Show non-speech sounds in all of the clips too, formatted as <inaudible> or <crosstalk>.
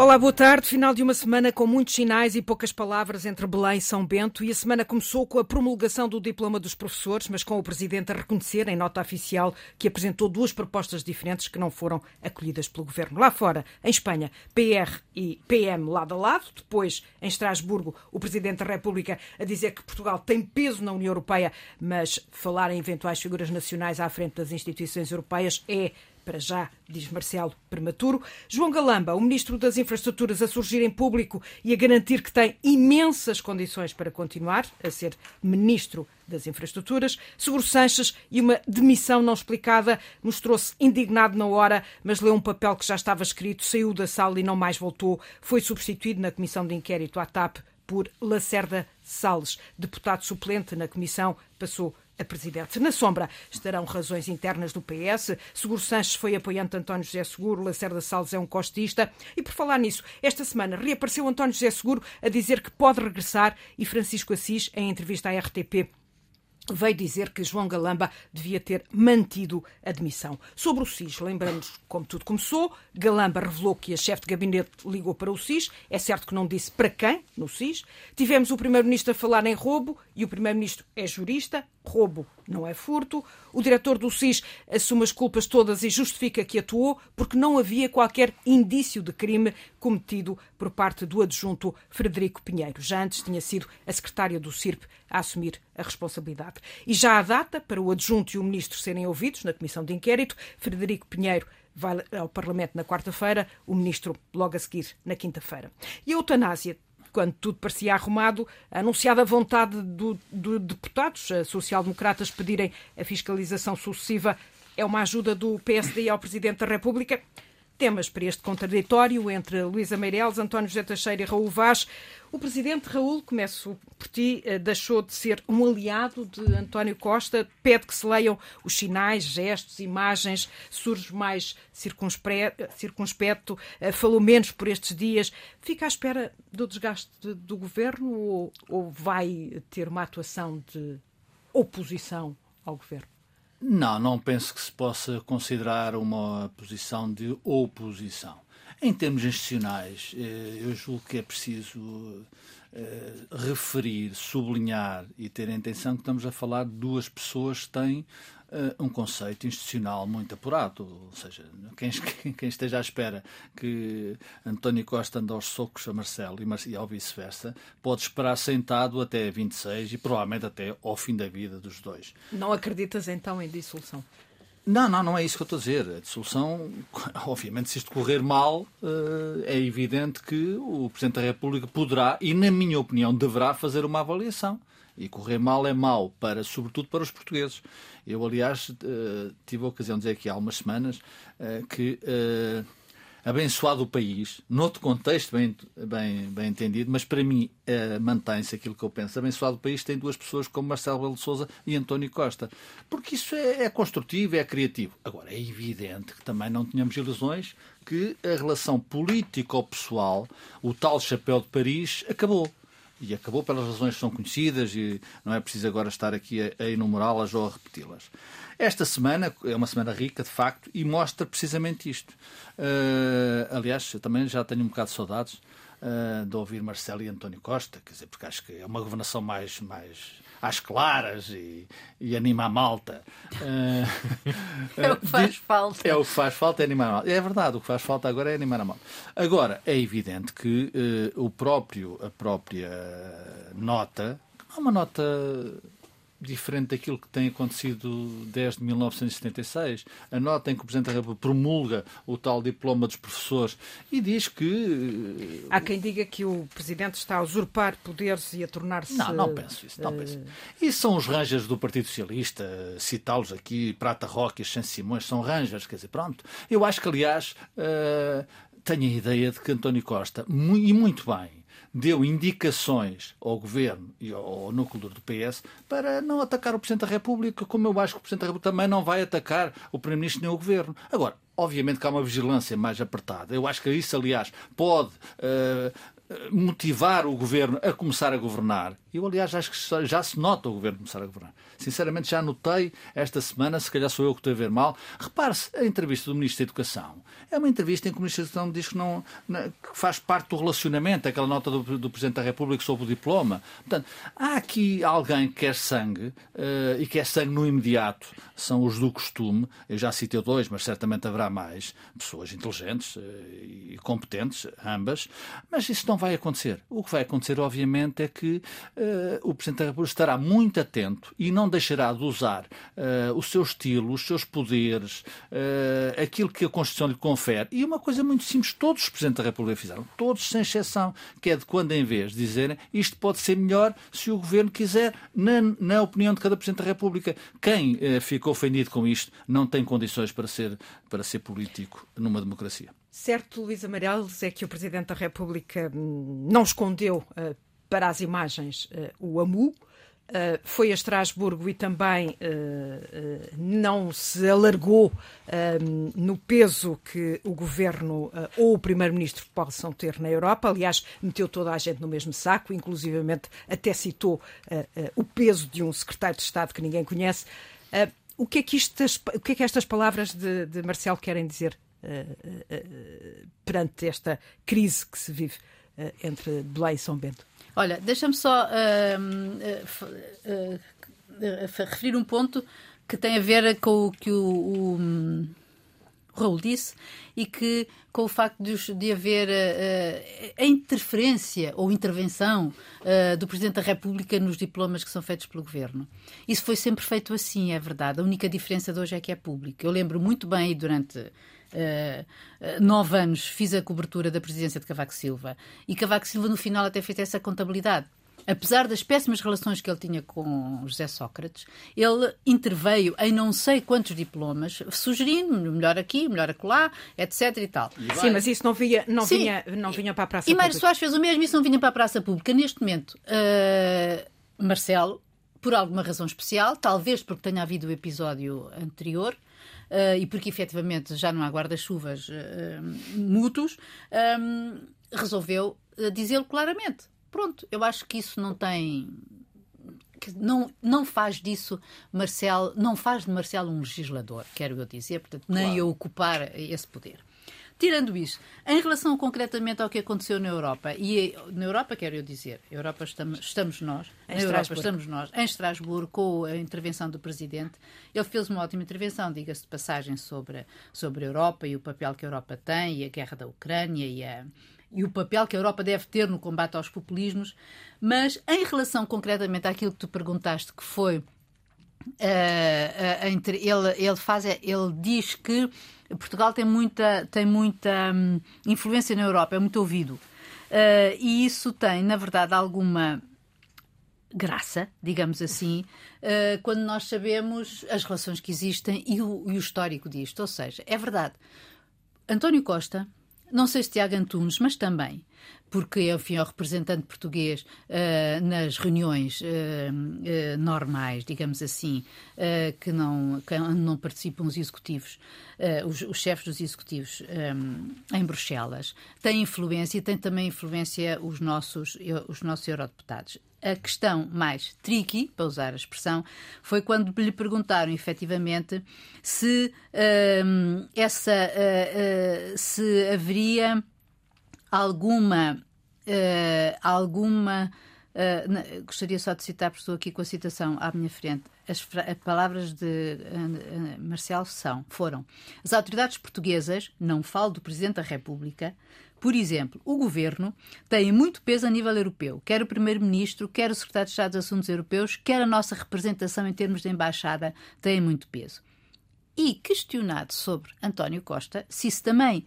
Olá, boa tarde. Final de uma semana com muitos sinais e poucas palavras entre Belém e São Bento. E a semana começou com a promulgação do diploma dos professores, mas com o Presidente a reconhecer, em nota oficial, que apresentou duas propostas diferentes que não foram acolhidas pelo Governo. Lá fora, em Espanha, PR e PM lado a lado. Depois, em Estrasburgo, o Presidente da República a dizer que Portugal tem peso na União Europeia, mas falar em eventuais figuras nacionais à frente das instituições europeias é para já, diz Marcelo, prematuro. João Galamba, o Ministro das Infraestruturas, a surgir em público e a garantir que tem imensas condições para continuar a ser Ministro das Infraestruturas. Seguro Sanches e uma demissão não explicada. Mostrou-se indignado na hora, mas leu um papel que já estava escrito, saiu da sala e não mais voltou. Foi substituído na Comissão de Inquérito à TAP por Lacerda Salles, deputado suplente na Comissão, passou a presidente. Na sombra estarão razões internas do PS. Seguro Sanches foi apoiante de António José Seguro, Lacerda Salles é um costista. E por falar nisso, esta semana reapareceu António José Seguro a dizer que pode regressar e Francisco Assis, em entrevista à RTP, veio dizer que João Galamba devia ter mantido a demissão. Sobre o SIS, lembramos como tudo começou. Galamba revelou que a chefe de gabinete ligou para o SIS. É certo que não disse para quem no SIS. Tivemos o primeiro-ministro a falar em roubo e o primeiro-ministro é jurista. Roubo não é furto. O diretor do SIS assume as culpas todas e justifica que atuou porque não havia qualquer indício de crime cometido por parte do adjunto Frederico Pinheiro. Já antes tinha sido a secretária do CIRP a assumir a responsabilidade. E já há data para o adjunto e o ministro serem ouvidos na comissão de inquérito. Frederico Pinheiro vai ao Parlamento na quarta-feira, o ministro logo a seguir na quinta-feira. E a eutanásia quando tudo parecia arrumado, a anunciada vontade de do deputados social-democratas pedirem a fiscalização sucessiva é uma ajuda do PSD ao Presidente da República? Temas para este contraditório entre Luísa Meireles, António José Teixeira e Raul Vaz. O presidente Raul, começo por ti, eh, deixou de ser um aliado de António Costa, pede que se leiam os sinais, gestos, imagens, surge mais circunspecto, eh, falou menos por estes dias. Fica à espera do desgaste do governo ou, ou vai ter uma atuação de oposição ao governo? Não, não penso que se possa considerar uma posição de oposição. Em termos institucionais, eh, eu julgo que é preciso eh, referir, sublinhar e ter a intenção que estamos a falar de duas pessoas que têm uh, um conceito institucional muito apurado. Ou seja, quem, <laughs> quem, esteja à espera que António Costa ande aos socos a Marcelo e, e ao vice-versa, pode esperar sentado até 26 e provavelmente até ao fim da vida dos dois. Não acreditas então em dissolução? Não, não, não é isso que eu estou a dizer. A dissolução, <laughs> obviamente, se isto correr mal, eh, é evidente que o Presidente da República poderá, e na minha opinião, deverá fazer uma avaliação. E correr mal é mau, para, sobretudo para os portugueses. Eu, aliás, uh, tive a ocasião de dizer aqui há umas semanas uh, que uh, abençoado o país, noutro contexto bem, bem, bem entendido, mas para mim mantém-se aquilo que eu penso. Abençoado o país tem duas pessoas como Marcelo Belo Souza e António Costa. Porque isso é, é construtivo, é criativo. Agora, é evidente que também não tínhamos ilusões que a relação político-pessoal, o tal chapéu de Paris, acabou e acabou pelas razões que são conhecidas e não é preciso agora estar aqui a, a enumerá-las ou a repeti-las. Esta semana é uma semana rica, de facto, e mostra precisamente isto. Uh, aliás, eu também já tenho um bocado de saudades uh, de ouvir Marcelo e António Costa, quer dizer, porque acho que é uma governação mais, mais às claras e, e anima a malta. Uh, é <laughs> o que faz falta. É o que faz falta, é animar a malta. É verdade, o que faz falta agora é animar a malta. Agora, é evidente que uh, o próprio, a própria nota, não é uma nota diferente daquilo que tem acontecido desde 1976. A nota em que o Presidente da República promulga o tal diploma dos professores e diz que. Eh, Há quem diga que o Presidente está a usurpar poderes e a tornar-se. Não, não penso isso. Não penso. Isso são os ranjas do Partido Socialista, citá-los aqui, Prata Roque e San Simões, são ranjas, quer dizer, pronto. Eu acho que, aliás, uh, tenho a ideia de que António Costa, e muito bem, deu indicações ao governo e ao núcleo do PS para não atacar o Presidente da República, como eu acho que o Presidente da República também não vai atacar o Primeiro-Ministro nem o governo. Agora, obviamente que há uma vigilância mais apertada. Eu acho que isso, aliás, pode uh, motivar o governo a começar a governar. Eu, aliás, acho que já se nota o governo começar a governar. Sinceramente, já notei esta semana, se calhar sou eu que estou a ver mal. Repare-se, a entrevista do Ministro da Educação é uma entrevista em que o Ministro da Educação diz que, não, que faz parte do relacionamento, aquela nota do, do, Presidente da República sobre o diploma. Portanto, há aqui alguém que quer sangue uh, e quer sangue no imediato. São os do costume. Eu já citei dois, mas certamente haverá mais. Pessoas inteligentes uh, e competentes, ambas. Mas isso não vai acontecer. O que vai acontecer, obviamente, é que uh, o Presidente da República estará muito atento e não deixará de usar uh, o seu estilo, os seus poderes, uh, aquilo que a Constituição lhe confere. E uma coisa muito simples, todos os Presidentes da República fizeram, todos sem exceção, que é de quando em vez dizerem isto pode ser melhor se o Governo quiser, na, na opinião de cada Presidente da República. Quem ficou ofendido com isto não tem condições para ser, para ser político numa democracia. Certo, Luís Amarelos, é que o Presidente da República hum, não escondeu uh, para as imagens uh, o AMU, Uh, foi a Estrasburgo e também uh, uh, não se alargou no peso que o governo ou o primeiro-ministro possam ter na Europa. Aliás, meteu toda a gente no mesmo saco, inclusivamente até citou o peso de um secretário de Estado que ninguém conhece. o, que é que estas, o que é que estas palavras de, de Marcelo querem dizer perante esta crise que se vive entre Belém e São Bento? Olha, deixa-me só uh, uh, referir um ponto que tem a ver com o que o, o, o Raul disse e que com o facto de, de haver uh, a interferência ou intervenção uh, do Presidente da República nos diplomas que são feitos pelo Governo. Isso foi sempre feito assim, é verdade. A única diferença de hoje é que é público. Eu lembro muito bem durante uh, nove anos fiz a cobertura da presidência de Cavaco Silva e Cavaco Silva no final até fez essa contabilidade apesar das péssimas relações que ele tinha com José Sócrates, ele interveio em não sei quantos diplomas, sugerindo melhor aqui, melhor acolá, etc. e tal. E Sim, mas isso não vinha, não vinha, não vinha para a praça e pública. E Mário Soares fez o mesmo, isso não vinha para a praça pública. Neste momento, uh, Marcelo, por alguma razão especial, talvez porque tenha havido o episódio anterior, uh, e porque efetivamente já não há guarda-chuvas uh, mútuos, um, resolveu dizê-lo claramente. Pronto, eu acho que isso não tem. Não, não faz disso Marcelo, não faz de Marcelo um legislador, quero eu dizer, portanto, nem claro. eu ocupar esse poder. Tirando isso, em relação concretamente ao que aconteceu na Europa, e na Europa quero eu dizer, Europa estamos, estamos nós, em na Europa estamos nós, em Estrasburgo, com a intervenção do Presidente, ele fez uma ótima intervenção, diga-se de passagem, sobre, sobre a Europa e o papel que a Europa tem, e a guerra da Ucrânia e a, e o papel que a Europa deve ter no combate aos populismos, mas em relação concretamente àquilo que tu perguntaste, que foi Uh, uh, ele, ele faz é, ele diz que Portugal tem muita tem muita um, influência na Europa é muito ouvido. Uh, e isso tem na verdade alguma graça digamos assim quando nós sabemos as relações que existem e o, e o histórico disto. Ou seja é verdade. António Costa não sei se Tiago Antunes, mas também porque, enfim, é o representante português uh, nas reuniões uh, uh, normais, digamos assim, que, não, que não participam os executivos, os, os, chefes dos executivos um, em Bruxelas, tem influência e tem também influência os nossos, os nossos eurodeputados. A questão mais tricky, para usar a expressão, foi quando lhe perguntaram efetivamente se um, essa uh, uh, se haveria alguma uh, alguma Uh, gostaria só de citar, porque estou aqui com a citação à minha frente. As, as palavras de uh, uh, são, foram: as autoridades portuguesas, não falo do Presidente da República, por exemplo, o governo tem muito peso a nível europeu, quer o primeiro-ministro, quer o secretário de Estado dos Assuntos Europeus, quer a nossa representação em termos de embaixada tem muito peso. E questionado sobre António Costa, se isso também,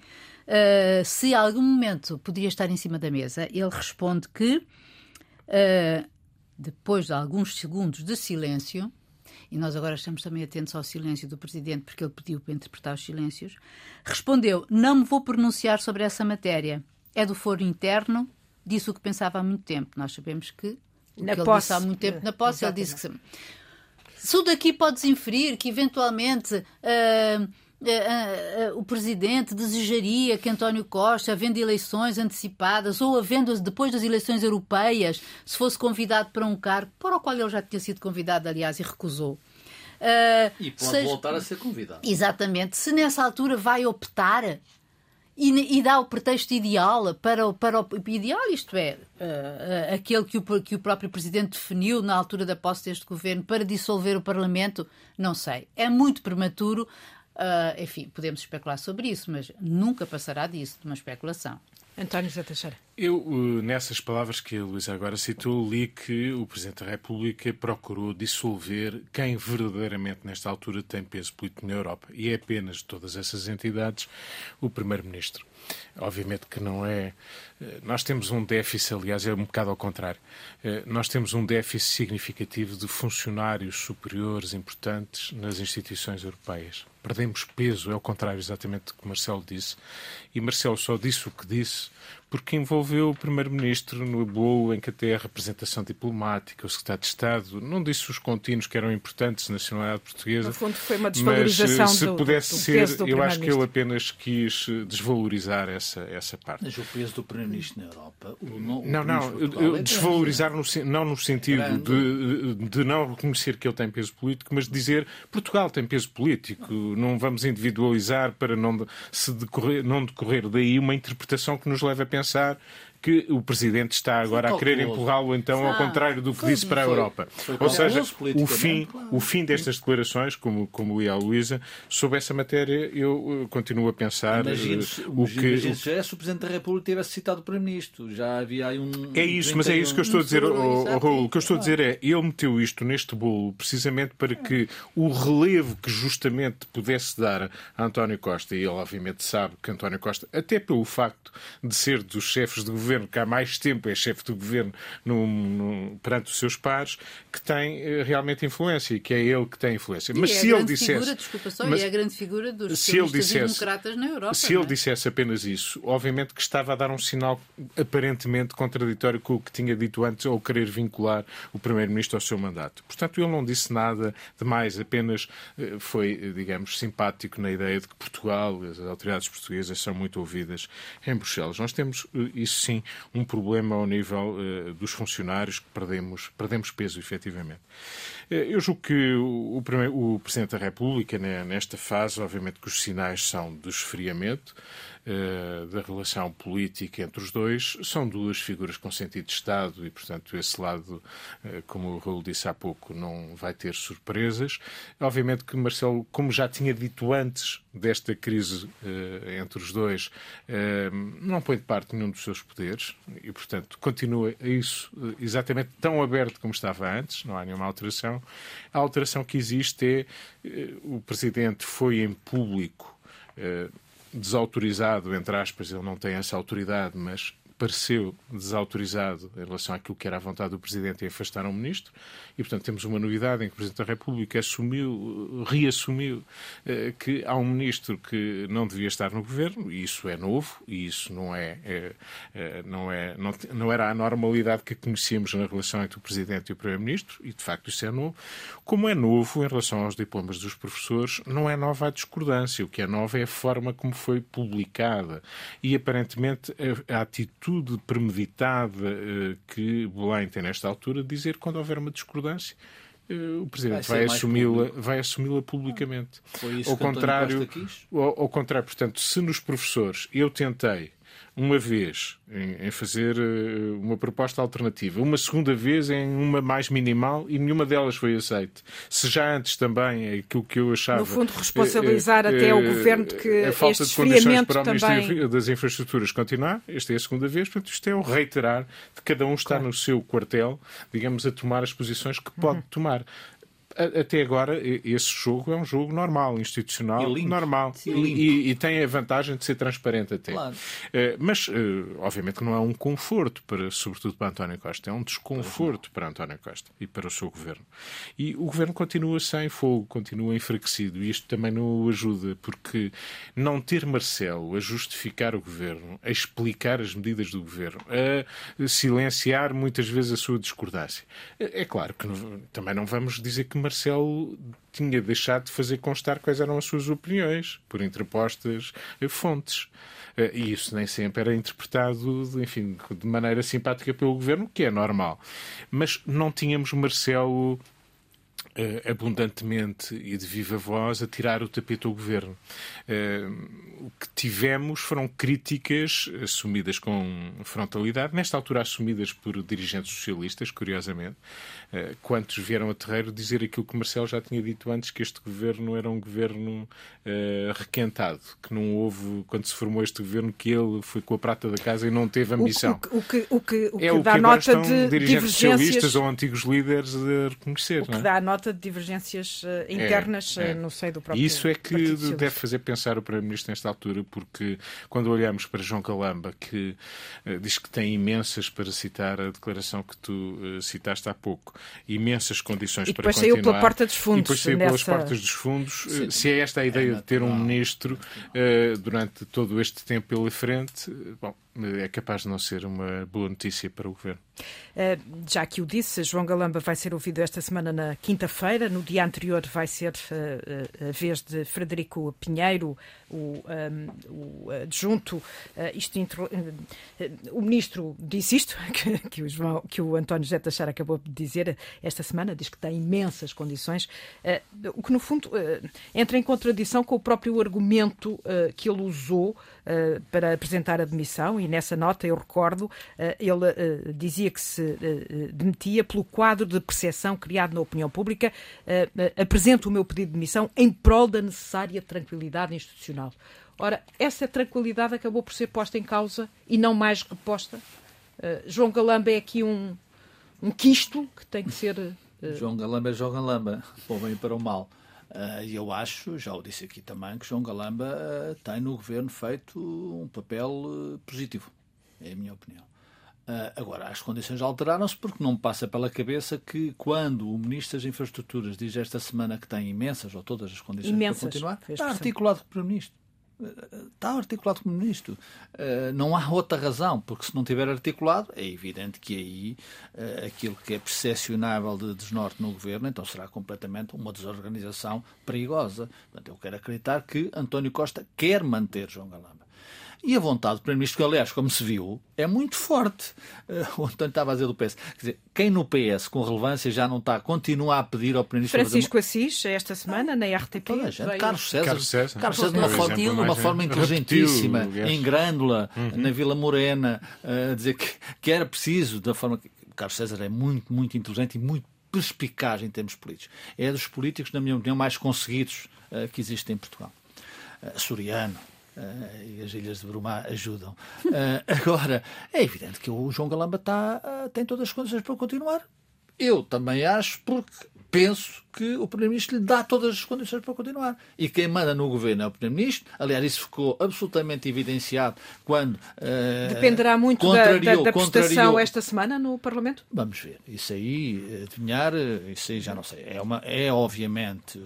uh, se algum momento poderia estar em cima da mesa, ele responde que, uh, depois de alguns segundos de silêncio, e nós agora estamos também atentos ao silêncio do Presidente, porque ele pediu para interpretar os silêncios, respondeu: Não me vou pronunciar sobre essa matéria. É do foro interno, disse o que pensava há muito tempo. Nós sabemos que na que posse, há muito tempo na posse, Exatamente. ele disse que se, daqui podes inferir que eventualmente uh, o presidente desejaria que António Costa, havendo eleições antecipadas ou havendo depois das eleições europeias, se fosse convidado para um cargo para o qual ele já tinha sido convidado, aliás, e recusou. E pode seja, voltar a ser convidado. Exatamente. Se nessa altura vai optar e, e, dá o pretexto ideal para o, para o ideal, isto é, uh, uh, aquele que o, que o próprio Presidente definiu na altura da posse deste governo para dissolver o Parlamento, não sei. É muito prematuro. Uh, enfim, podemos especular sobre isso, mas nunca passará disso, de uma especulação. António José Teixeira. Eu, nessas palavras que a Luísa agora citou, li que o Presidente da República procurou dissolver quem verdadeiramente, nesta altura, tem peso político na Europa. E é apenas de todas essas entidades o Primeiro-Ministro. Obviamente que não é. Eh, nós temos um déficit, aliás, é um bocado ao contrário. Eh, nós temos um déficit significativo de funcionários superiores importantes nas instituições europeias. Perdemos peso, é o contrário exatamente do que Marcelo disse. E Marcelo só disse o que disse porque envolveu o Primeiro-Ministro no bolo em que até a representação diplomática, o Secretário de Estado, não disse os contínuos que eram importantes na nacionalidade portuguesa. No fundo, foi uma desvalorização mas, se do, pudesse do, do ser, do eu acho que ele apenas quis desvalorizar essa, essa parte. Mas o peso do Primeiro-Ministro na Europa. O, não, não, não é desvalorizar no, não no sentido de, de não reconhecer que ele tem peso político, mas dizer Portugal tem peso político. Não vamos individualizar para não, se decorrer, não decorrer daí uma interpretação que nos leve a pensar que o Presidente está agora a querer empurrá-lo, então, ao contrário do que disse para a Europa. Ou seja, o fim, o fim destas declarações, como, como ia a Luísa, sobre essa matéria, eu continuo a pensar uh, o que... já se o Presidente da República tivesse citado o Primeiro-Ministro. Já havia aí um... É isso, mas é isso que eu estou a dizer, oh, oh, O que eu estou a dizer é, ele meteu isto neste bolo precisamente para que o relevo que justamente pudesse dar a António Costa, e ele obviamente sabe que António Costa, até pelo facto de ser dos chefes de governo governo, que há mais tempo é chefe do governo no, no, perante os seus pares, que tem uh, realmente influência e que é ele que tem influência. Mas é se ele dissesse. Figura, desculpa só, mas, é a grande figura dos se ele dissesse, democratas na Europa. Se ele é? dissesse apenas isso, obviamente que estava a dar um sinal aparentemente contraditório com o que tinha dito antes ou querer vincular o Primeiro-Ministro ao seu mandato. Portanto, ele não disse nada demais, apenas uh, foi, digamos, simpático na ideia de que Portugal, as autoridades portuguesas são muito ouvidas em Bruxelas. Nós temos isso sim um problema ao nível uh, dos funcionários, que perdemos, perdemos peso, efetivamente. Uh, eu julgo que o, o, o Presidente da República, né, nesta fase, obviamente que os sinais são de esfriamento, uh, da relação política entre os dois. São duas figuras com sentido de Estado e, portanto, esse lado, uh, como o Raul disse há pouco, não vai ter surpresas. Obviamente que Marcelo, como já tinha dito antes desta crise uh, entre os dois, não põe de parte nenhum dos seus poderes e, portanto, continua isso exatamente tão aberto como estava antes, não há nenhuma alteração. A alteração que existe é o Presidente foi em público desautorizado, entre aspas, ele não tem essa autoridade, mas pareceu desautorizado em relação àquilo que era a vontade do Presidente em afastar um ministro. E, portanto, temos uma novidade em que o Presidente da República assumiu, reassumiu eh, que há um ministro que não devia estar no governo, e isso é novo, e isso não é, é, é não, é não, não, era a normalidade que conhecíamos na relação entre o Presidente e o Primeiro-Ministro, e de facto isso é novo. Como é novo em relação aos diplomas dos professores, não é nova a discordância. O que é novo é a forma como foi publicada. E aparentemente a, a atitude premeditada eh, que Belém tem nesta altura de dizer quando houver uma discordância eh, o Presidente vai, vai assumi-la vai assumi publicamente. Foi isso ao que contrário, ao, ao contrário, portanto, se nos professores eu tentei uma vez em, em, fazer eh, uma proposta alternativa, uma segunda vez em uma mais minimal e nenhuma delas foi aceita. Se já antes também é aquilo que eu achava. No fundo, responsabilizar é, até o governo de que a falta de condições para o Ministério das Infraestruturas continuar, esta é a segunda vez, portanto, isto é o reiterar de cada um está claro. no seu quartel, digamos, a tomar as posições que pode uhum. tomar até agora, esse jogo é um jogo normal, institucional, e normal. E, e, e, tem a vantagem de ser transparente até. Claro. Uh, mas, uh, obviamente, que não é um conforto, para, sobretudo para António Costa, é um desconforto para António Costa e para o seu governo. E o governo continua sem fogo, continua enfraquecido. E isto também não o ajuda, porque não ter Marcelo a justificar o governo, a explicar as medidas do governo, a silenciar muitas vezes a sua discordância. É, é claro que não, também não vamos dizer que Marcelo tinha deixado de fazer constar quais eram as suas opiniões, por interpostas fontes. E isso nem sempre era interpretado, enfim, de maneira simpática pelo governo, que é normal. Mas não tínhamos Marcelo uh, abundantemente e de viva voz a tirar o tapete ao governo. Uh, o que tivemos foram críticas assumidas com frontalidade, nesta altura assumidas por dirigentes socialistas, curiosamente. Uh, quantos vieram a terreiro dizer aquilo que Marcelo já tinha dito antes, que este governo era um governo requentado, que não houve, quando se formou este governo, que ele foi com a prata da casa e não teve ambição. O, o, que, o que, o que é o dá que nota de dirigentes socialistas ou antigos líderes a reconhecer. O que é? dá nota de divergências uh, internas é, é. no seio do próprio Isso é que deve fazer pensar o Primeiro-Ministro nesta altura, porque quando olhamos para João Calamba, que uh, diz que tem imensas, para citar a declaração que tu uh, citaste há pouco, imensas condições e para continuar. E depois saiu pela porta dos fundos. E depois saiu nessa... pelas portas dos fundos. Sim. Se é esta a ideia é de ter um ministro durante todo este tempo pela frente, bom, é capaz de não ser uma boa notícia para o governo. Eh, já que o disse, João Galamba vai ser ouvido esta semana na quinta-feira. No dia anterior vai ser eh, eh, a vez de Frederico Pinheiro, o, um, o adjunto. Isto, o ministro disse isto, <laughs> que, que, o, João, que o António José Teixeira acabou de dizer esta semana, diz que tem imensas condições, o que no fundo entra em contradição com o próprio argumento que ele usou para apresentar a demissão, e nessa nota eu recordo, ele dizia que se uh, demitia pelo quadro de percepção criado na opinião pública. Uh, apresento o meu pedido de demissão em prol da necessária tranquilidade institucional. Ora, essa tranquilidade acabou por ser posta em causa e não mais reposta. João Galamba é aqui um, um quisto que tem que ser. João Galamba é João Galamba, <laughs> para o bem e para o mal. E eu acho, já o disse aqui também, que João Galamba tem no governo feito um papel positivo. É a minha opinião. Agora, as condições alteraram-se porque não me passa pela cabeça que quando o Ministro das Infraestruturas diz esta semana que tem imensas ou todas as condições imensas, para continuar, está articulado com o Primeiro-Ministro. Está articulado com o Ministro. Uh, não há outra razão, porque se não tiver articulado, é evidente que aí uh, aquilo que é percepcionável de desnorte no Governo, então será completamente uma desorganização perigosa. Portanto, eu quero acreditar que António Costa quer manter João Galamba. E a vontade do Primeiro-Ministro, que aliás, como se viu, é muito forte. Uh, o António estava a dizer do PS. Quer dizer, quem no PS com relevância já não está, continua a pedir ao Primeiro-Ministro. Francisco Assis, esta semana, na RTP. Toda a gente. Carlos César. Carlos César, Carlos César de uma, forma, de uma forma inteligentíssima, em Grândola, uhum. na Vila Morena, uh, a dizer que, que era preciso, da forma que. Carlos César é muito, muito inteligente e muito perspicaz em termos políticos. É dos políticos, na minha opinião, mais conseguidos uh, que existem em Portugal. Uh, Soriano, e as Ilhas de Brumá ajudam. Uh, <laughs> agora, é evidente que o João Galamba tá, uh, tem todas as condições para continuar. Eu também acho, porque penso que o Primeiro-Ministro lhe dá todas as condições para continuar. E quem manda no governo é o Primeiro-Ministro. Aliás, isso ficou absolutamente evidenciado quando. Dependerá muito da, da, da prestação esta semana no Parlamento? Vamos ver. Isso aí, adivinhar, isso aí já não sei. É, uma, é obviamente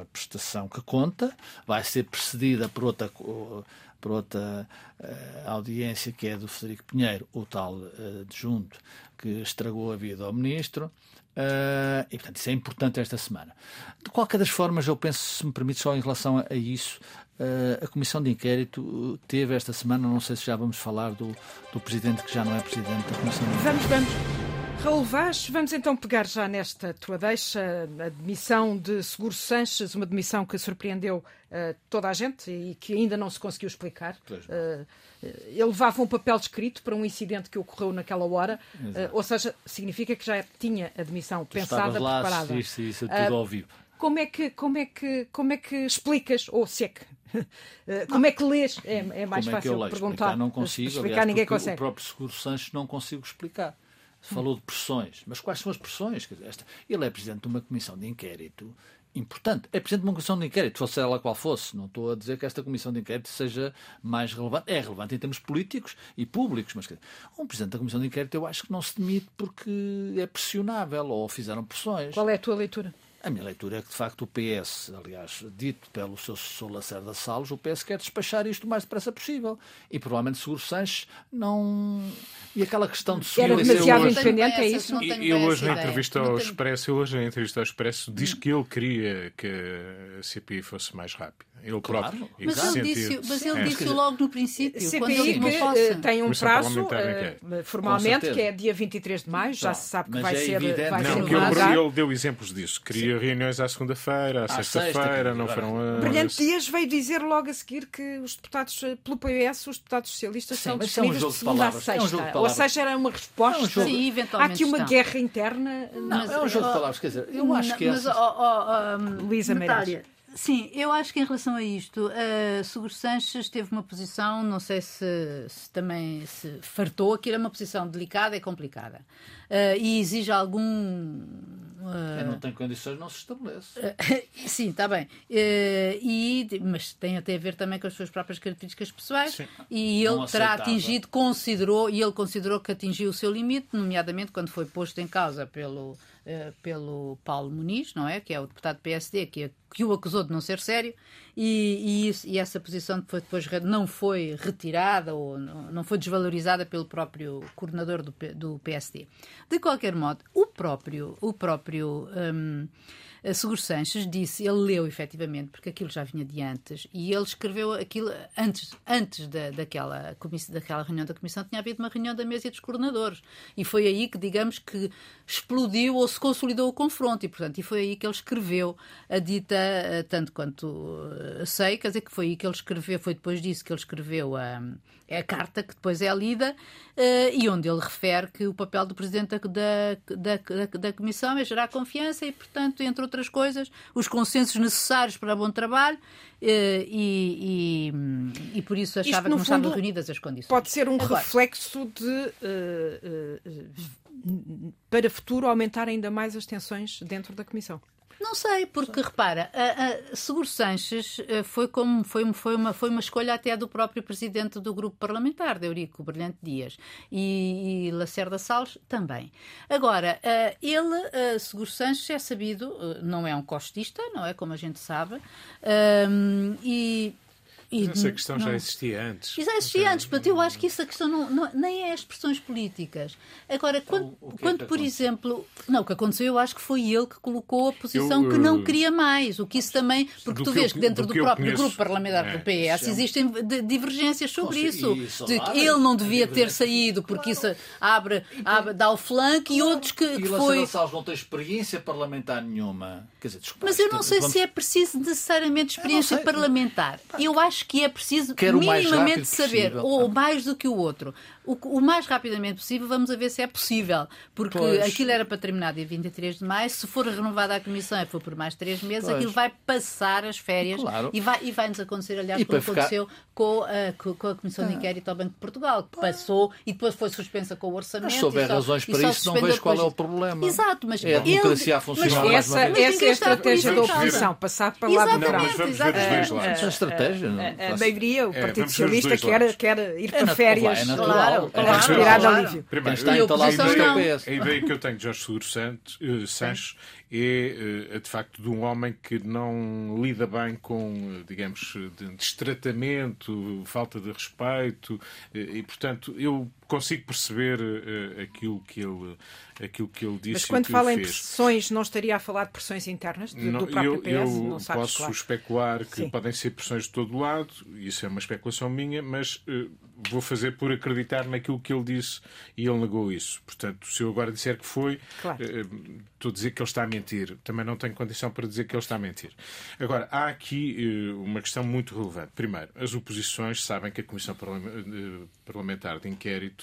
uma prestação que conta, vai ser precedida por outra, por outra uh, audiência que é do Frederico Pinheiro, o tal uh, adjunto que estragou a vida ao ministro. Uh, e, portanto, isso é importante esta semana. De qualquer das formas, eu penso, se me permite, só em relação a, a isso, a Comissão de Inquérito teve esta semana, não sei se já vamos falar do, do Presidente que já não é Presidente da Comissão de Inquérito. Vamos, vamos. Raul Vaz, vamos então pegar já nesta tua deixa, a demissão de Seguro Sanches, uma demissão que surpreendeu uh, toda a gente e que ainda não se conseguiu explicar. Uh, ele levava um papel escrito para um incidente que ocorreu naquela hora, uh, ou seja, significa que já tinha a demissão tu pensada, lá, preparada. Isso, isso, é tudo ao vivo. Como é que, como é que, como é que explicas, ou se é que como é que lês? É, é mais como fácil é perguntar. Explicar, não consigo, explicar aliás, ninguém consegue. O próprio Seguro Sanches não consigo explicar falou de pressões. Mas quais são as pressões? Esta, ele é presidente de uma comissão de inquérito importante. É presidente de uma comissão de inquérito, fosse ela qual fosse. Não estou a dizer que esta comissão de inquérito seja mais relevante. É relevante em termos políticos e públicos, mas um presidente da comissão de inquérito eu acho que não se demite porque é pressionável ou fizeram pressões. Qual é a tua leitura? A minha leitura é que, de facto, o PS, aliás, dito pelo seu assessor Lacerda Salles, o PS quer despachar isto o mais depressa possível. E provavelmente Seguro Sanches não. E aquela questão de Era seguir demasiado hoje... independente, é Não isso? E ele essa hoje na entrevista Não ao Expresso, ele hoje na entrevista ao Expresso diz que ele queria que a CPI fosse mais rápida. Ele Claro. próprio. E Mas ele disse, mas ele É. disse logo no princípio, quando ele CPI que eh, tem um prazo, eh, Inquérito. formalmente, que é dia 23 de maio, já Não, se sabe que mas vai é ser, vai Não, ser que no ele, ele deu exemplos disso. Queria reuniões à segunda-feira, à À sexta, sexta-feira, não agora- foram a. Brilhante Dias veio dizer logo a seguir que os deputados, eh, pelo PS, os deputados socialistas Sim, são mas isso é um de segunda é um sexta. de Ou seja, era uma resposta. É. Sim, Há aqui uma guerra interna. Mas, É um jogo de palavras, quer dizer, eu acho que ó, ó, Luísa Natália, Sim, eu acho que em relação a isto, a Seguro Sanches teve uma posição, não sei se, se também se fartou, aquilo é uma posição delicada e complicada. Eh, e exige algum. Quem não tem condições não se estabelece. <laughs> Sim, está bem. Eh, e, mas tem até a ver também com as suas próprias características pessoais. Sim. E Não ele terá aceitava. atingido, considerou, e ele considerou que atingiu o seu limite, nomeadamente quando foi posto em causa pelo, pelo Paulo Muniz, não é? Que é o deputado do PSD, que, que o acusou de não ser sério, e, e, isso- e essa posição foi depois não foi retirada ou não, foi desvalorizada pelo próprio coordenador do, do PSD. De qualquer modo, o próprio, o próprio hum, a Seguro Sanches disse, ele leu efetivamente, porque aquilo já vinha de antes, e ele escreveu aquilo antes, antes da, daquela, daquela reunião da Comissão, tinha havido uma reunião da mesa dos coordenadores. E foi aí que, digamos que, explodiu ou se consolidou o confronto. E, portanto, e foi aí que ele escreveu a dita, eh, tanto quanto eh, sei, quer dizer que foi aí que ele escreveu, foi depois disso que ele escreveu a, a carta, que depois é lida, eh, e onde ele refere que o papel do Presidente da, da, da, da Comissão é gerar confiança e, portanto, entre outras coisas, os consensos necessários para bom trabalho eh, e, e, e por isso achava no que não estavam reunidas as condições. Pode ser um Agora, reflexo de, eh, para futuro, aumentar ainda mais as tensões dentro da Comissão. Não sei, porque repara, a, a Seguro Sanches eh, foi, como, foi, foi, uma, foi uma escolha até do próprio presidente do grupo parlamentar, de Eurico Brilhante Dias, e, e Lacerda Salles também. Agora, eh, ele, eh, Seguro Sanches, é sabido, não é um costista, não é como a gente sabe, ehm, e. e essa questão já não- existia antes. isso já existia antes, portanto, eu acho que isso a questão não, não- nem é as expressões políticas. Agora, quando, Então, é quando que por exemplo, não, o que aconteceu, eu acho que foi ele que colocou a posição Eu, que não eh, queria mais. O que isso também, porque tu eu vês que dentro do do, que próprio conheço, grupo parlamentar é, do PS é existem divergências sobre isso. isso, De que claro, ele não devia ter saído porque isso abre, abre, dá o flanco e outros que, E que o foi. Salles não tem experiência parlamentar nenhuma. Quer dizer, desculpa, Mas eu não sei vamos- se é preciso necessariamente experiência sei. parlamentar. Eu acho que é preciso Quero minimamente saber, possível. ou mais do que o outro. O, o mais rapidamente possível, vamos a ver se é possível. Porque Pois. aquilo era para terminar dia 23 de maio. Se for renovada a comissão e for por mais três meses, Pois. aquilo vai passar as férias Claro. e vai, e vai nos acontecer, aliás, E como ficar- aconteceu com, a, com- a Comissão de Inquérito ao Banco de Portugal, que passou e depois foi suspensa com o orçamento. Mas se houver razões para isso, não vejo qual é depois o problema. Exato, mas É a ele- democracia a mas funcionar mais Essa, uma vez. Mas essa é a por estratégia da oposição, passar para lá do mas. Essa é a estratégia. não A, a faço- maioria, o É, Partido Socialista, quer, ir É para férias é natural. Claro, É claro, alívio. Primeiro, está a entalado oposição nisto o não. PS. A ideia que eu tenho de Jorge Seguro eh, Sanches é, eh, de facto, de um homem que não lida bem com, eh, digamos, de destratamento, falta de respeito, e, portanto, eu consigo perceber eh, aquilo, que ele, aquilo que ele disse Mas quando fala em fez. pressões, não estaria a falar de pressões internas de- Não, do próprio eu, PS? eu não sabes, posso claro. especular que Sim. podem ser pressões de todo lado, isso é uma especulação minha, mas eh, vou fazer por acreditar naquilo que ele disse e ele negou isso. Portanto, se eu agora disser que foi, Claro. eh, estou a dizer que ele está a mentir. Também não tenho condição para dizer que ele está a mentir. Agora, há aqui uma questão muito relevante. Primeiro, as oposições sabem que a Comissão Parlam- Parlamentar de Inquérito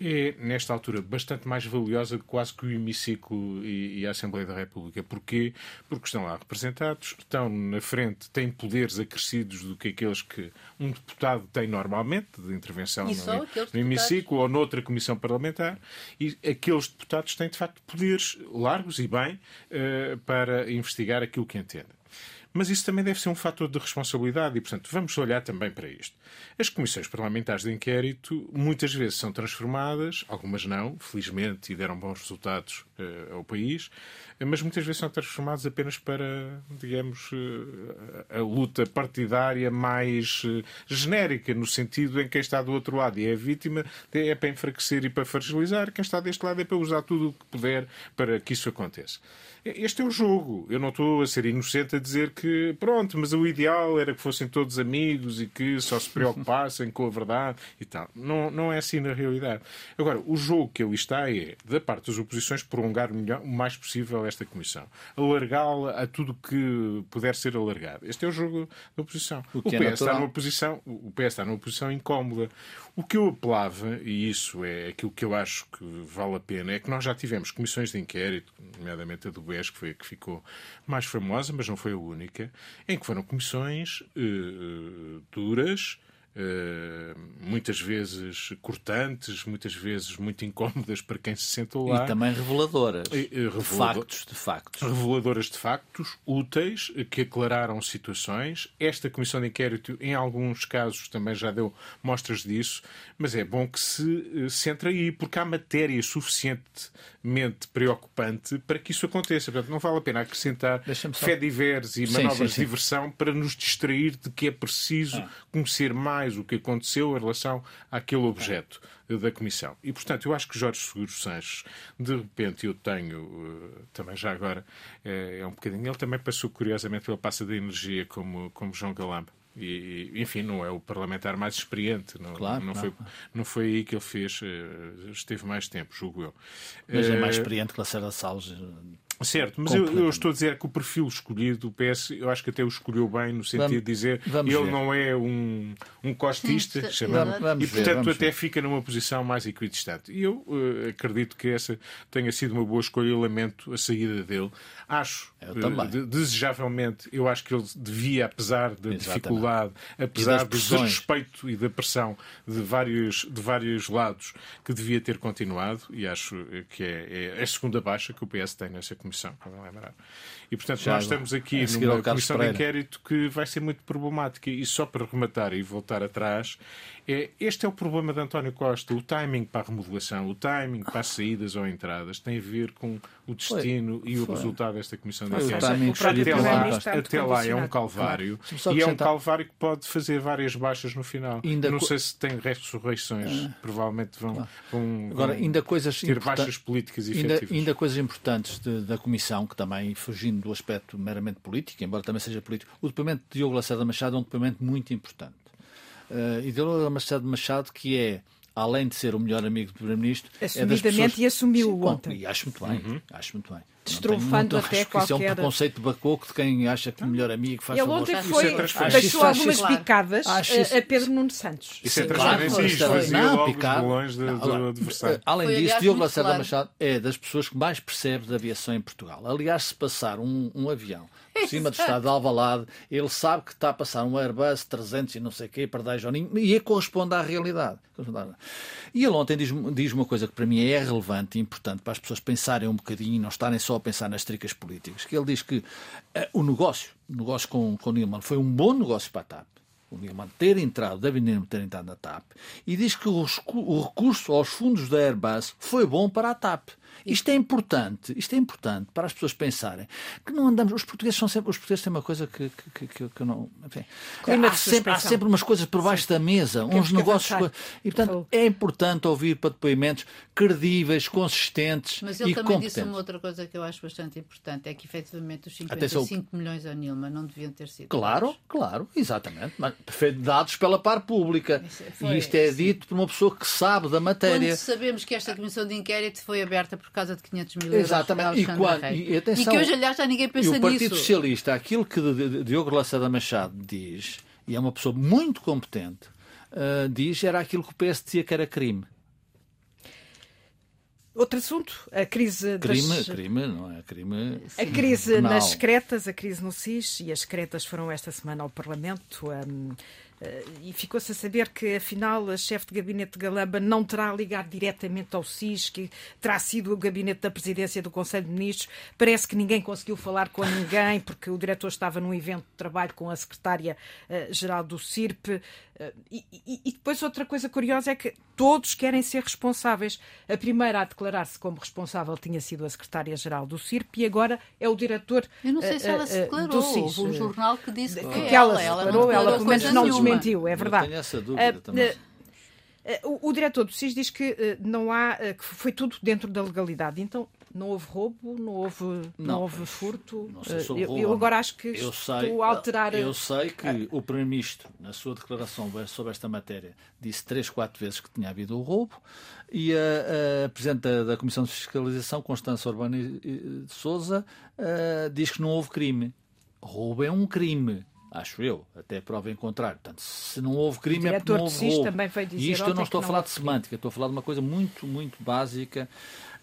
é, nesta altura, bastante mais valiosa quase que o hemiciclo e, e a Assembleia da República. Porquê? Porque estão lá representados, estão na frente, têm poderes acrescidos do que aqueles que um deputado tem normalmente, de intervenção E no, no hemiciclo ou noutra comissão parlamentar, e aqueles deputados têm, de facto, poderes largos e bem eh, para investigar aquilo que entendem. Mas isso também deve ser um fator de responsabilidade e, portanto, vamos olhar também para isto. As comissões parlamentares de inquérito muitas vezes são transformadas, algumas não, felizmente, e deram bons resultados uh, ao país, mas muitas vezes são transformadas apenas para, digamos, uh, a luta partidária mais uh, genérica, no sentido em que quem está do outro lado e é a vítima é para enfraquecer e para fragilizar, quem está deste lado é para usar tudo o que puder para que isso aconteça. Este é o jogo. Eu não estou a ser inocente a dizer que, pronto, mas o ideal era que fossem todos amigos e que só se preocupassem com a verdade e tal. Não, não é assim na realidade. Agora, o jogo que ali está é, da parte das oposições, prolongar o mais possível esta comissão. Alargá-la a tudo que puder ser alargado. Este é o jogo da oposição. O, o PS é está numa posição, o PS está numa posição incómoda. O que eu apelava, e isso é aquilo que eu acho que vale a pena, é que nós já tivemos comissões de inquérito, nomeadamente a do BES, que foi a que ficou mais famosa, mas não foi a única, em que foram comissões uh, duras, Uh, muitas vezes cortantes, muitas vezes muito incómodas para quem se sentou lá. E também reveladoras. E, uh, de factos, de factos. Reveladoras de factos, úteis, que aclararam situações. Esta comissão de inquérito, em alguns casos, também já deu mostras disso, mas é bom que se uh, centre aí, porque há matéria suficientemente preocupante para que isso aconteça. Portanto, não vale a pena acrescentar só... fé diversos e manobras sim, sim, sim. de diversão para nos distrair de que é preciso ah. conhecer mais mais o que aconteceu em relação àquele objeto da Comissão. E, portanto, eu acho que Jorge Seguro Sanches, de repente, eu tenho, eh, também já agora, é, é um bocadinho, ele também passou curiosamente pela passa da energia como, como João Galamba. E, enfim, não é o parlamentar mais experiente. Não, claro, não. Foi, não foi aí que ele fez, eh, esteve mais tempo, julgo eu. Mas é mais experiente que Lacerda Salles Certo, mas eu, eu, estou a dizer que o perfil escolhido do PS, eu acho que até o escolheu bem, no sentido vamos, de dizer ele ver. não é um, um costista, chamamos, e portanto até ver. fica numa posição mais equidistante. E eu uh, acredito que essa tenha sido uma boa escolha e lamento a saída dele. Acho, uh, de, desejavelmente, eu acho que ele devia, apesar da Exatamente. dificuldade, apesar do desrespeito e da pressão de vários, de vários lados, que devia ter continuado, e acho que é, é a segunda baixa que o PS tem nessa comissão, para lembrar. E, portanto, Já nós estamos aqui numa comissão de inquérito que vai ser muito problemática. E só para rematar e voltar atrás, é, este é o problema de António Costa. O timing para a remodelação, o timing para as saídas ou entradas tem a ver com o destino foi, e o foi. resultado desta comissão de inquérito. Até lá, até lá é um calvário. E é um calvário que pode fazer várias baixas no final. Ainda Não sei se tem ressurreições. É. Provavelmente vão, claro. vão, Agora, ainda coisas ter baixas políticas ainda, ainda coisas importantes de, da comissão, que também fugindo do aspecto meramente político, embora também seja político, o depoimento de Diogo Lacerda Machado é um depoimento muito importante. Uh, e Diogo Lacerda Machado, que é além de ser o melhor amigo do Primeiro-Ministro, é das pessoas... e assumiu Sim, ontem. E acho muito bem, uhum. acho muito bem. Destrofando até qualquer... Isso é um preconceito bacoco de quem acha que o melhor amigo faz Ele ontem foi, é deixou algumas isso, picadas a, a Pedro Nuno Santos. Isso é transparência, claro, não, picado. adversário. Além foi, disso, Diogo Lacerda claro. Machado é das pessoas que mais percebe da aviação em Portugal. Aliás, se passar um, um avião por cima do estado de Alvalade, ele sabe que está a passar um Airbus 300 e não sei o quê para Joninho, e corresponde à realidade. E ele ontem diz, diz uma coisa que para mim é relevante e importante para as pessoas pensarem um bocadinho e não estarem só a pensar nas tricas políticas, que ele diz que uh, o negócio, o negócio com, com o Nilman foi um bom negócio para a TAP. O Nilman ter entrado, David Nilman ter entrado na TAP, e diz que o recurso aos fundos da Airbus foi bom para a TAP. Isto é importante, isto é importante para as pessoas pensarem que não andamos. Os portugueses são sempre. Os portugueses têm uma coisa que, que, que, que não. Enfim, há, sempre, há sempre umas coisas por baixo Sim. da mesa, uns negócios. E portanto é importante ouvir para depoimentos credíveis, consistentes. Mas ele e também disse uma outra coisa que eu acho bastante importante: é que efetivamente os 55 Atenção. milhões a Nilma não deviam ter sido. Claro, dados. claro, exatamente. Mas dados pela par pública. Foi, e isto é dito por uma pessoa que sabe da matéria. Quando sabemos que esta comissão de inquérito foi aberta por causa de 500 mil euros. Exatamente. E, quando, e, atenção, e que hoje, aliás, já ninguém pensa nisso. E o Partido nisso. Socialista, aquilo que Diogo Lacerda Machado diz, e é uma pessoa muito competente, uh, diz era aquilo que o PS dizia que era crime. Outro assunto, a crise crime, das... Crime, não é? Crime... A crise penal. nas secretas, a crise no SIS, e as secretas foram esta semana ao Parlamento. Um, e ficou-se a saber que, afinal, a chefe de gabinete de Galamba não terá ligado diretamente ao SIS, que terá sido o gabinete da presidência do Conselho de Ministros. Parece que ninguém conseguiu falar com ninguém, porque o diretor estava num evento de trabalho com a secretária-geral do CIRP. E, e, e, depois outra coisa curiosa é que todos querem ser responsáveis. A primeira a declarar-se como responsável tinha sido a secretária-geral do CIRP e agora é o diretor Eu não sei se ela se declarou. Houve um jornal que disse que, que ela, ela se declarou, ela, pelo menos não desmentiu, é verdade. Eu tenho essa dúvida uh, também. Uh, o, o, diretor do SIS diz que uh, não há, que foi tudo dentro da legalidade. Então, não houve roubo, não houve, não, não houve furto. Não sei se houve eu, eu agora acho que eu estou a alterar. Eu sei que ah. o Primeiro-Ministro, na sua declaração sobre esta matéria, disse três, quatro vezes que tinha havido o roubo e a, a Presidente da Comissão de Fiscalização, Constança Urbana de Souza, diz que não houve crime. Roubo é um crime acho eu, até prova em contrário. Portanto, se não houve crime, é porque não houve roubo. Também foi dizer e isto eu não estou a falar de semântica, estou a falar de uma coisa muito, muito básica.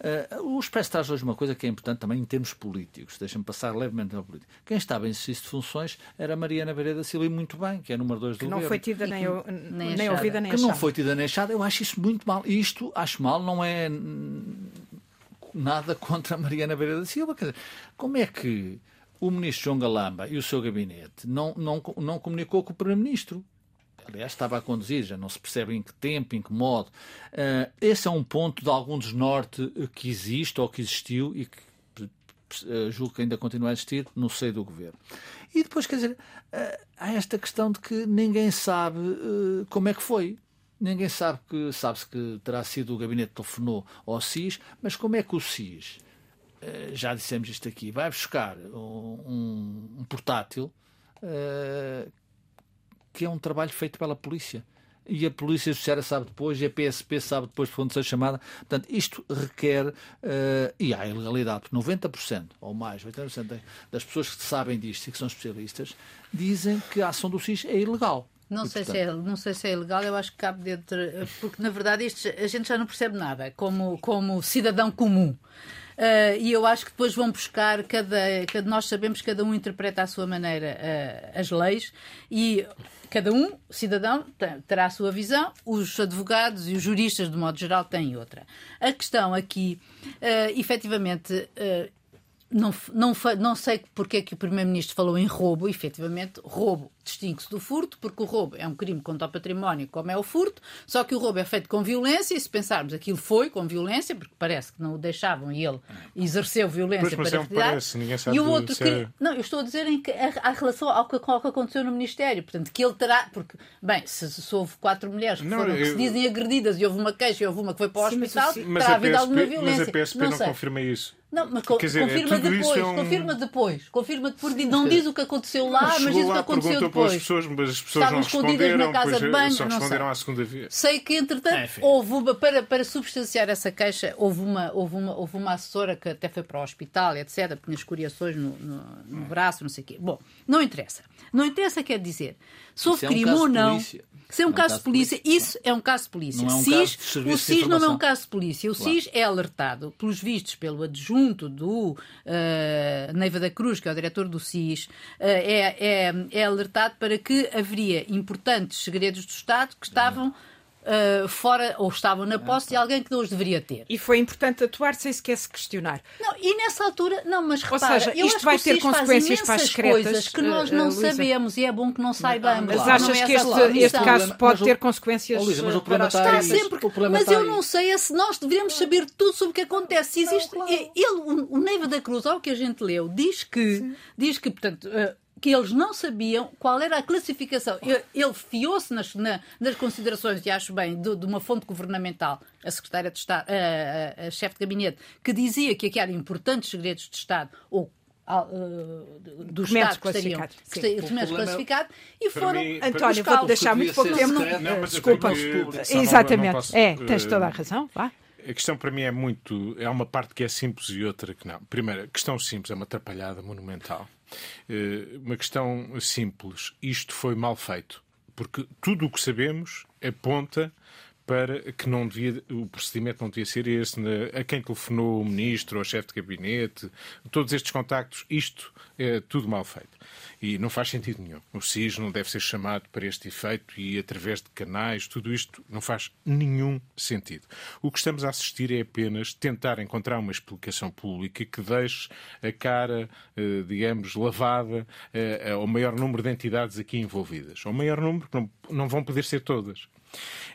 Uh, o Expresso traz hoje uma coisa que é importante também em termos políticos, deixa-me passar levemente na política. Quem estava em exercício de funções era Mariana Vereda Silva, e muito bem, que é número 2 do que governo. não foi tida nem, nem, nem ouvida nem que achada. não foi tida nem achada, eu acho isso muito mal. E isto, acho mal, não é nada contra a Mariana Vereda Silva. Quer dizer, como é que o ministro João Galamba e o seu gabinete não, não, não comunicou com o primeiro-ministro. Aliás, estava a conduzir, já não se percebe em que tempo, em que modo. Uh, esse é um ponto de algum desnorte que existe ou que existiu e que uh, julgo que ainda continua a existir no seio do governo. E depois, quer dizer, uh, há esta questão de que ninguém sabe como é que foi. Ninguém sabe que sabe-se que terá sido o gabinete que telefonou ao SIS, mas como é que o SIS já dissemos isto aqui, vai buscar um, um portátil uh, que é um trabalho feito pela polícia. E a Polícia Judiciária sabe depois, e a PSP sabe depois de onde ser chamada. Portanto, isto requer, uh, e há ilegalidade, porque 90% ou mais, 80% das pessoas que sabem disto e que são especialistas, dizem que a ação do SIS é ilegal. Não, sei se é, não sei se é ilegal, eu acho que cabe dentro. Porque, na verdade, isto, a gente já não percebe nada como, como cidadão comum. Uh, e eu acho que depois vão buscar cada, cada nós sabemos que cada um interpreta à sua maneira uh, as leis e cada um cidadão terá a sua visão os advogados e os juristas de modo geral têm outra. A questão aqui uh, efetivamente uh, não, não, não sei porque é que o Primeiro-Ministro falou em roubo, efetivamente, roubo distingue-se do furto, porque o roubo é um crime contra o património, como é o furto, só que o roubo é feito com violência, e se pensarmos aquilo foi com violência, porque parece que não o deixavam e ele exerceu violência pois, para é parece, ninguém sabe E o outro que... É... Não, eu estou a dizer em que a, a relação ao que, ao que, aconteceu no Ministério, portanto, que ele terá, porque, bem, se, se houve quatro mulheres que, não, foram, eu... que se dizem agredidas e houve uma queixa e houve uma que foi para o sim, hospital, mas, terá havido alguma violência. Mas a PSP não, não confirma isso. Não, mas co dizer, confirma, depois, é um... confirma depois, confirma depois, não diz o que aconteceu lá, mas diz o que aconteceu depois. Pessoas, mas as pessoas Estavam escondidas na casa de banho, só responderam à segunda vez. Sei que, entretanto, é, houve uma, para, para substanciar essa queixa, houve uma, houve, uma, houve uma assessora que até foi para o hospital, etc., tinha escoriações no, no, no braço, não sei o quê. Bom, não interessa. Não interessa, quer dizer, se houve crime é um ou não. Polícia. Se é um, é um caso, de polícia, polícia, isso é um caso de polícia. Não é um CIS, caso o SIS não é um caso de polícia. O claro. SIS é alertado, pelos vistos, pelo adjunto do uh, Neiva da Cruz, que é o diretor do SIS, uh, é, é, é alertado para que haveria importantes segredos do Estado que estavam uh, fora ou estavam na posse de alguém que não os deveria ter. E foi importante atuar sem sequer se questionar. Não, e nessa altura, não, mas repara, ou seja, isto vai ter consequências para as secretas, coisas que nós não uh, sabemos e é bom que não saibamos. Mas achas é que este, este caso pode ter consequências oh, Luísa, mas o problema está, está sempre, mas eu não sei é se nós devemos saber tudo sobre o que acontece. Se existe, não, claro. ele, o, o Neiva da Cruz, ao que a gente leu, diz que, diz que portanto, uh, que eles não sabiam qual era a classificação. Ele fiou-se nas, na, nas considerações, e acho bem, de, de, uma fonte governamental, a secretária de Estado, a, a, a chefe de gabinete, que dizia que aqui eram importantes segredos de Estado ou Uh, do Estado que estariam documentos classificados e foram mim, António, vou deixar muito pouco tempo não, desculpa exatamente é, tens toda a razão vá a questão para mim é muito. É uma parte que é simples e outra que não. Primeiro, a questão simples é uma atrapalhada monumental. Eh, uma questão simples. Isto foi mal feito. Porque tudo o que sabemos aponta para que não devia, o procedimento não devia ser esse, a quem telefonou o ministro, o chefe de gabinete, todos estes contactos, isto é tudo mal feito. E não faz sentido nenhum. O SIS não deve ser chamado para este efeito e através de canais, tudo isto não faz nenhum sentido. O que estamos a assistir é apenas tentar encontrar uma explicação pública que deixe a cara, eh, digamos, lavada eh, ao maior número de entidades aqui envolvidas. Ao maior número, não, não vão poder ser todas.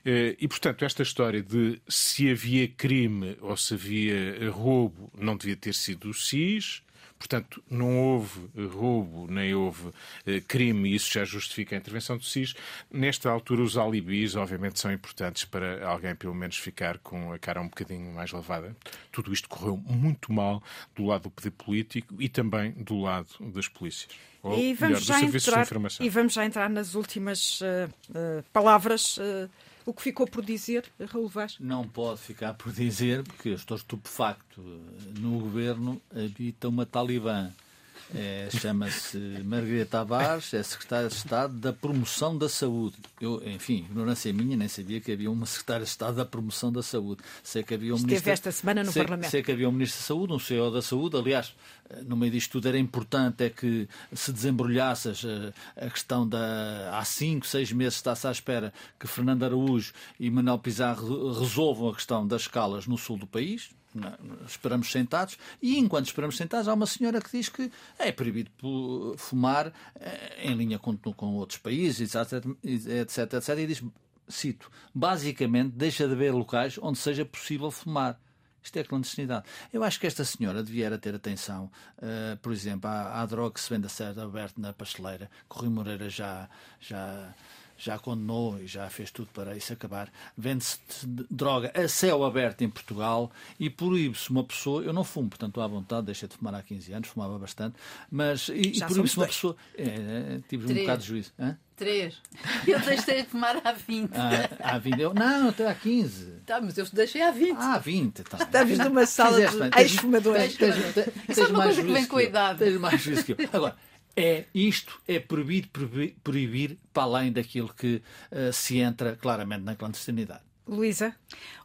Eh, e, portanto, esta história de se havia crime ou se havia roubo não devia ter sido o SIS, Portanto, não houve roubo, nem houve eh, crime, e isso já justifica a intervenção do SIS. Nesta altura, os alibis, obviamente, são importantes para alguém, pelo menos, ficar com a cara um bocadinho mais lavada. Tudo isto correu muito mal do lado do poder político e também do lado das polícias. Ou, e vamos melhor, já entrar, E vamos já entrar nas últimas uh, uh, palavras. Uh, o que ficou por dizer, Raul Vaz? Não pode ficar por dizer, porque eu estou estupefacto. No governo habita uma talibã é, Chama-se Margarida Tavares, é secretária de Estado da Promoção da Saúde. Eu, enfim, ignorância minha, nem sabia que havia uma secretária de Estado da Promoção da Saúde. Sei que havia um Esteve ministro, esta semana no sei, Parlamento. Sei que havia um Ministro da Saúde, um CEO da Saúde. Aliás, no meio disto tudo era importante é que se desembrulhasse a questão da... Há cinco, seis meses está-se à espera que Fernando Araújo e Manuel Pizarro resolvam a questão das escalas no sul do país esperamos sentados, e enquanto esperamos sentados, há uma senhora que diz que é proibido fumar eh, em linha com, com outros países, etc, etc, etc, e diz, cito, basicamente deixa de haver locais onde seja possível fumar. Isto é clandestinidade. Eu acho que esta senhora devia ter atenção, uh, por exemplo, à, à droga que se vende a certo aberto na pasteleira, Rui Moreira já, já já condenou e já fez tudo para isso acabar. Vende-se droga a céu aberto em Portugal e proíbe-se uma pessoa. Eu não fumo, portanto, estou à vontade, deixei de fumar há 15 anos, fumava bastante, mas e, e proíbe-se uma pessoa. É, é, tive Três. um bocado de juízo. Hã? Três. <laughs> Eu deixei de fumar há 20. Ah, há 20. Eu, não, até há 15. Tá, mas eu deixei há 20. Ah, há 20. Tá. Estamos numa sala de ex-fumadores. Isso é uma coisa que vem com a idade. Tens mais juízo que eu. Agora, é isto é proibido proibir, proibir para além daquilo que uh, se entra claramente na clandestinidade. Luísa?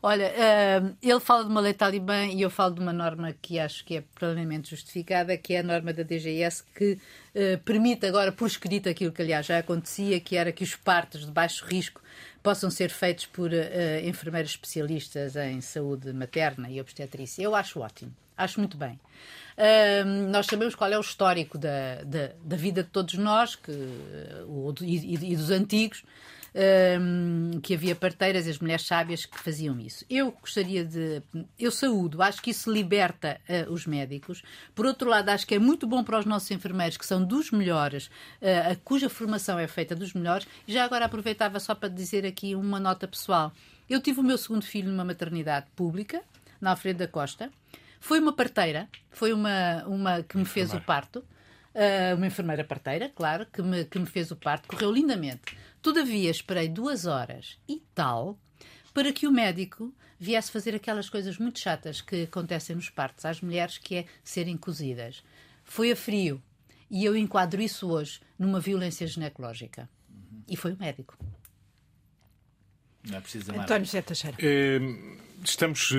Olha, uh, ele fala de uma lei talibã e eu falo de uma norma que acho que é plenamente justificada, que é a norma da DGS, que uh, permite agora, por escrito, aquilo que aliás já acontecia, que era que os partos de baixo risco possam ser feitos por uh, enfermeiros especialistas em saúde materna e obstetrícia. Eu acho ótimo, acho muito bem. Uh, nós sabemos qual é o histórico da, da, da vida de todos nós que, uh, e, e, dos antigos, uh, que havia parteiras e as mulheres sábias que faziam isso. Eu gostaria de. Eu saúdo, acho que isso liberta uh, os médicos. Por outro lado, acho que é muito bom para os nossos enfermeiros, que são dos melhores, uh, a cuja formação é feita dos melhores. E já agora aproveitava só para dizer aqui uma nota pessoal. Eu tive o meu segundo filho numa maternidade pública, na Alfredo da Costa. Foi uma parteira, foi uma, uma que me fez o parto, uh, uma enfermeira parteira, claro, que me, que me fez o parto, correu lindamente. Todavia, esperei duas horas e tal para que o médico viesse fazer aquelas coisas muito chatas que acontecem nos partos às mulheres, que é serem cozidas. Foi a frio. E eu enquadro isso hoje numa violência ginecológica. Uhum. E foi o médico. Não é preciso António Zé Teixeira. É Estamos uh,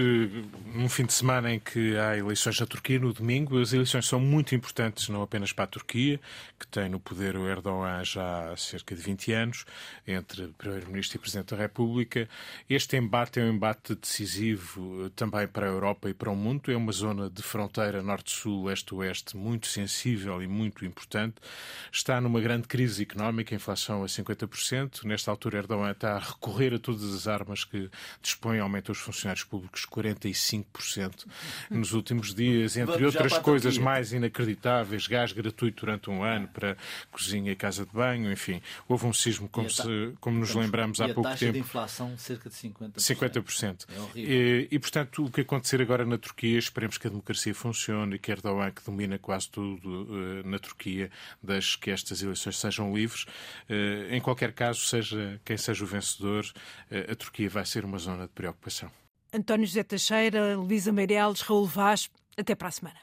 num fim de semana em que há eleições na Turquia, no domingo. As eleições são muito importantes, não apenas para a Turquia, que tem no poder o Erdogan já há cerca de 20 anos, entre Primeiro-Ministro e Presidente da República. Este embate é um embate decisivo uh, também para a Europa e para o mundo. É uma zona de fronteira norte-sul, leste-oeste muito sensível e muito importante. Está numa grande crise económica, inflação a 50%. Nesta altura, Erdogan está a recorrer a todas as armas que dispõe, aumenta os funcionários funcionários públicos 45% <laughs> nos últimos dias, entre Vamos outras coisas mais inacreditáveis, gás gratuito durante um ano para cozinha e casa de banho, enfim. Houve um sismo, como, se, como nos lembramos há pouco tempo. a taxa de inflação cerca de 50%. 50%. É horrível. E, e, portanto, o que acontecer agora na Turquia, esperemos que a democracia funcione e que Erdogan, que domina quase tudo uh, na Turquia, deixe que estas eleições sejam livres. Uh, em qualquer caso, seja quem seja o vencedor, uh, a Turquia vai ser uma zona de preocupação. António José Teixeira, Luísa Meireles, Raul Vaz. Até para a semana.